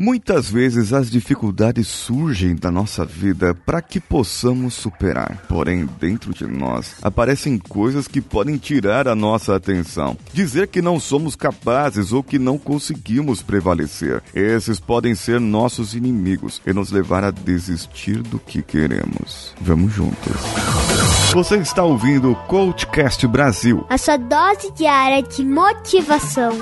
Muitas vezes as dificuldades surgem da nossa vida para que possamos superar. Porém, dentro de nós aparecem coisas que podem tirar a nossa atenção, dizer que não somos capazes ou que não conseguimos prevalecer. Esses podem ser nossos inimigos e nos levar a desistir do que queremos. Vamos juntos. Você está ouvindo o Coachcast Brasil. A sua dose diária de motivação.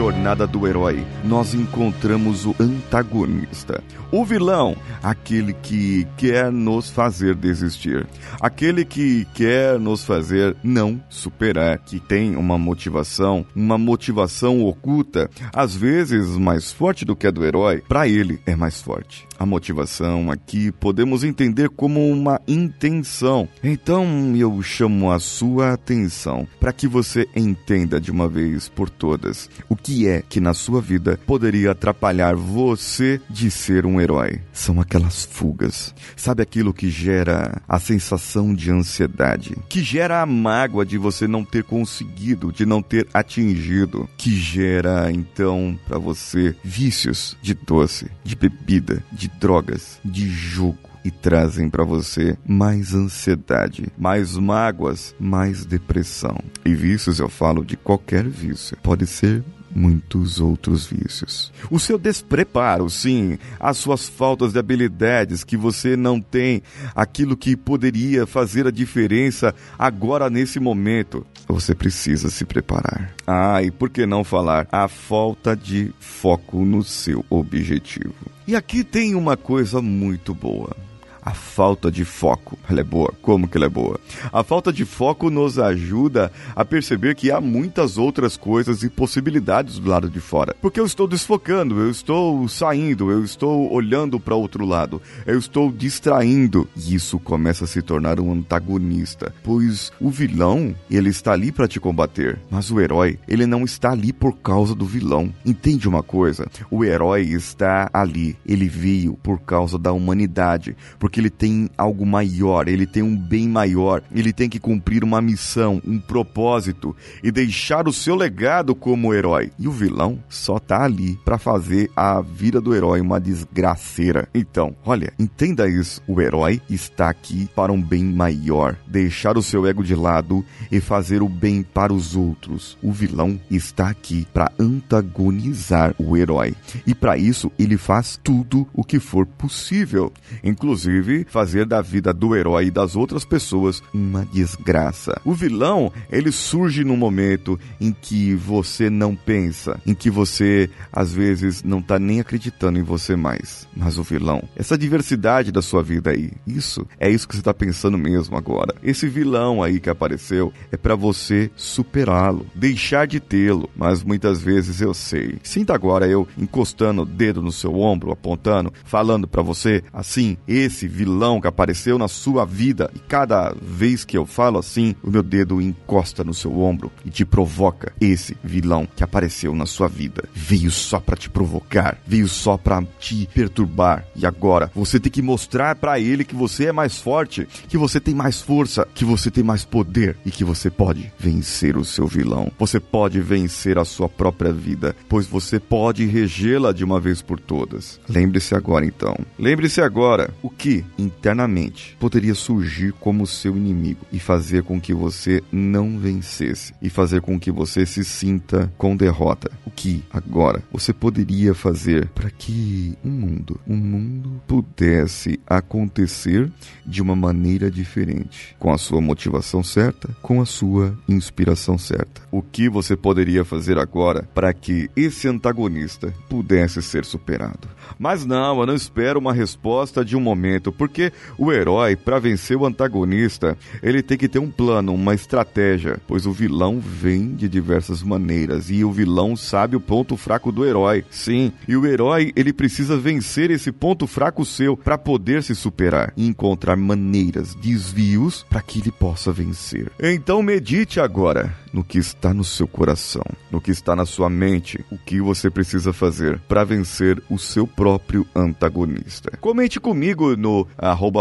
Jornada do herói, nós encontramos o antagonista. O vilão, aquele que quer nos fazer desistir. Aquele que quer nos fazer não superar, que tem uma motivação, uma motivação oculta, às vezes mais forte do que a do herói, para ele é mais forte. A motivação aqui podemos entender como uma intenção. Então eu chamo a sua atenção para que você entenda de uma vez por todas o que é que na sua vida poderia atrapalhar você de ser um herói. São aquelas fugas. Sabe aquilo que gera a sensação de ansiedade, que gera a mágoa de você não ter conseguido, de não ter atingido, que gera então para você vícios de doce, de bebida, de drogas, de jogo e trazem para você mais ansiedade, mais mágoas, mais depressão. E vícios eu falo de qualquer vício. Pode ser muitos outros vícios. O seu despreparo, sim, as suas faltas de habilidades que você não tem, aquilo que poderia fazer a diferença agora nesse momento. Você precisa se preparar. Ah, e por que não falar a falta de foco no seu objetivo? E aqui tem uma coisa muito boa a falta de foco. Ela é boa. Como que ela é boa? A falta de foco nos ajuda a perceber que há muitas outras coisas e possibilidades do lado de fora. Porque eu estou desfocando, eu estou saindo, eu estou olhando para outro lado, eu estou distraindo. E isso começa a se tornar um antagonista, pois o vilão, ele está ali para te combater, mas o herói, ele não está ali por causa do vilão. Entende uma coisa? O herói está ali, ele veio por causa da humanidade, ele tem algo maior, ele tem um bem maior, ele tem que cumprir uma missão, um propósito e deixar o seu legado como herói. E o vilão só tá ali para fazer a vida do herói uma desgraceira. Então, olha, entenda isso. O herói está aqui para um bem maior, deixar o seu ego de lado e fazer o bem para os outros. O vilão está aqui para antagonizar o herói. E para isso ele faz tudo o que for possível, inclusive inclusive fazer da vida do herói e das outras pessoas uma desgraça. O vilão, ele surge no momento em que você não pensa, em que você às vezes não tá nem acreditando em você mais. Mas o vilão, essa diversidade da sua vida aí, isso é isso que você tá pensando mesmo agora. Esse vilão aí que apareceu é para você superá-lo, deixar de tê-lo, mas muitas vezes eu sei. Sinta agora eu encostando o dedo no seu ombro, apontando, falando para você assim, esse vilão que apareceu na sua vida. E cada vez que eu falo assim, o meu dedo encosta no seu ombro e te provoca. Esse vilão que apareceu na sua vida veio só para te provocar, veio só para te perturbar. E agora você tem que mostrar para ele que você é mais forte, que você tem mais força, que você tem mais poder e que você pode vencer o seu vilão. Você pode vencer a sua própria vida, pois você pode regê-la de uma vez por todas. Lembre-se agora então. Lembre-se agora o que internamente poderia surgir como seu inimigo e fazer com que você não vencesse e fazer com que você se sinta com derrota. O que agora você poderia fazer para que um mundo, um mundo pudesse acontecer de uma maneira diferente, com a sua motivação certa, com a sua inspiração certa. O que você poderia fazer agora para que esse antagonista pudesse ser superado? Mas não, eu não espero uma resposta de um momento certo? Porque o herói, para vencer o antagonista, ele tem que ter um plano, uma estratégia, pois o vilão vem de diversas maneiras e o vilão sabe o ponto fraco do herói. Sim, e o herói, ele precisa vencer esse ponto fraco seu para poder se superar e encontrar maneiras, desvios para que ele possa vencer. Então medite agora no que está no seu coração, no que está na sua mente, o que você precisa fazer para vencer o seu próprio antagonista. Comente comigo no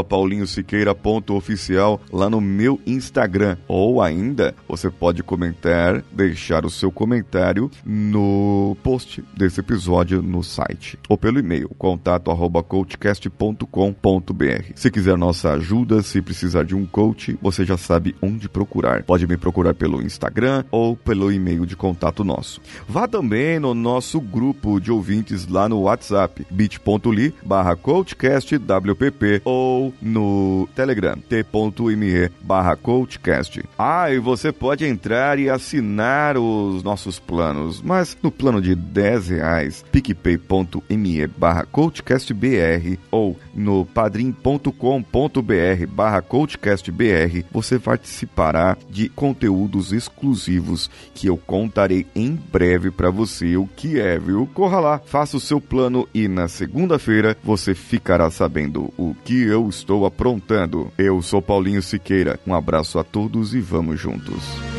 paulinhosiqueira.oficial lá no meu Instagram ou ainda você pode comentar, deixar o seu comentário no post desse episódio no site ou pelo e-mail contato arroba coachcast.com.br. Se quiser nossa ajuda, se precisar de um coach, você já sabe onde procurar. Pode me procurar pelo Instagram ou pelo e-mail de contato nosso. Vá também no nosso grupo de ouvintes lá no WhatsApp, bit.ly barra coachcastwpp ou no Telegram, t.me barra coachcast. Ah, e você pode entrar e assinar os nossos planos, mas no plano de 10 reais, picpay.me barra coachcastbr ou no padrim.com.br barra coachcastbr, você participará de conteúdos exclusivos que eu contarei em breve para você o que é, viu? Corra lá, faça o seu plano e na segunda-feira você ficará sabendo o que eu estou aprontando. Eu sou Paulinho Siqueira, um abraço a todos e vamos juntos.